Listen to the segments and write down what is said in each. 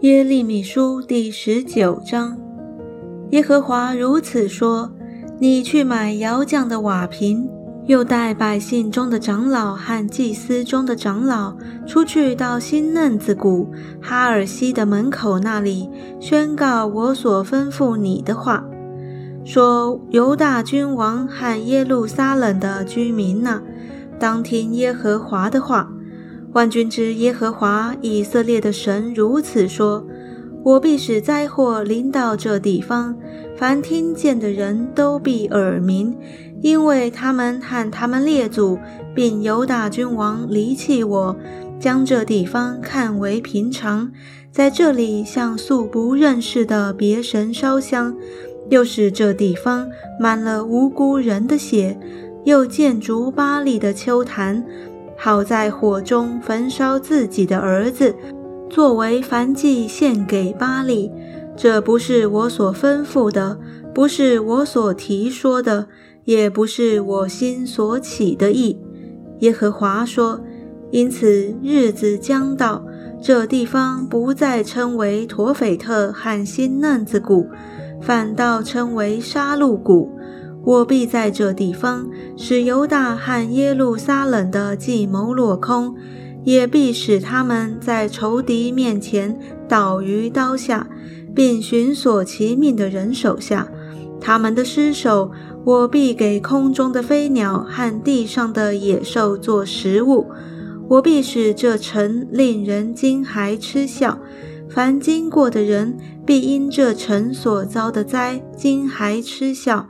耶利米书第十九章，耶和华如此说：你去买窑匠的瓦瓶，又带百姓中的长老和祭司中的长老出去到新嫩子谷哈尔西的门口那里，宣告我所吩咐你的话，说：犹大君王和耶路撒冷的居民呢，当听耶和华的话。万军之耶和华以色列的神如此说：我必使灾祸临到这地方，凡听见的人都必耳鸣，因为他们和他们列祖，并犹大君王离弃我，将这地方看为平常，在这里向素不认识的别神烧香，又使这地方满了无辜人的血，又建筑巴利的丘坛。好在火中焚烧自己的儿子，作为燔祭献给巴利。这不是我所吩咐的，不是我所提说的，也不是我心所起的意。耶和华说：“因此日子将到，这地方不再称为陀斐特和新嫩子谷，反倒称为杀戮谷。”我必在这地方使犹大和耶路撒冷的计谋落空，也必使他们在仇敌面前倒于刀下，并寻索其命的人手下。他们的尸首，我必给空中的飞鸟和地上的野兽做食物。我必使这城令人惊骇嗤笑，凡经过的人必因这城所遭的灾惊骇嗤笑。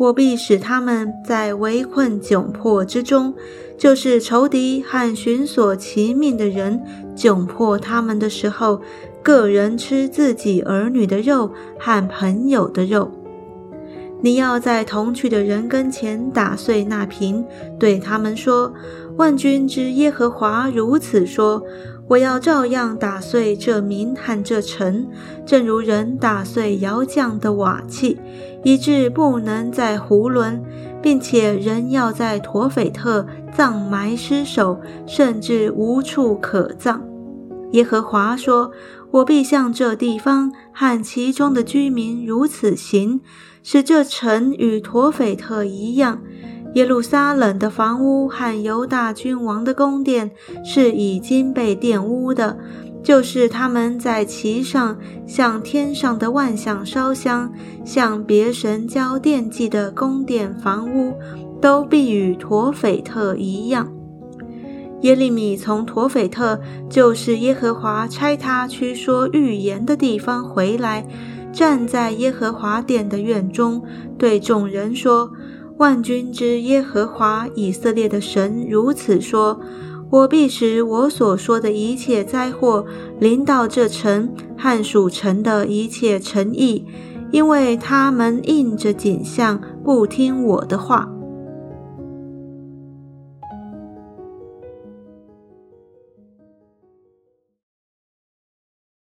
我必使他们在围困窘迫之中，就是仇敌和寻索其命的人窘迫他们的时候，个人吃自己儿女的肉和朋友的肉。你要在同去的人跟前打碎那瓶，对他们说：“万军之耶和华如此说。”我要照样打碎这民和这城，正如人打碎窑匠的瓦器，以致不能再囫囵，并且人要在陀斐特葬埋尸首，甚至无处可葬。耶和华说：“我必向这地方和其中的居民如此行，使这城与陀斐特一样。”耶路撒冷的房屋和犹大君王的宫殿是已经被玷污的，就是他们在其上向天上的万象烧香，向别神交奠祭的宫殿房屋，都必与陀斐特一样。耶利米从陀斐特，就是耶和华差他去说预言的地方回来，站在耶和华殿的院中，对众人说。万军之耶和华以色列的神如此说：我必使我所说的一切灾祸临到这城汉属城的一切诚意，因为他们应着景象，不听我的话。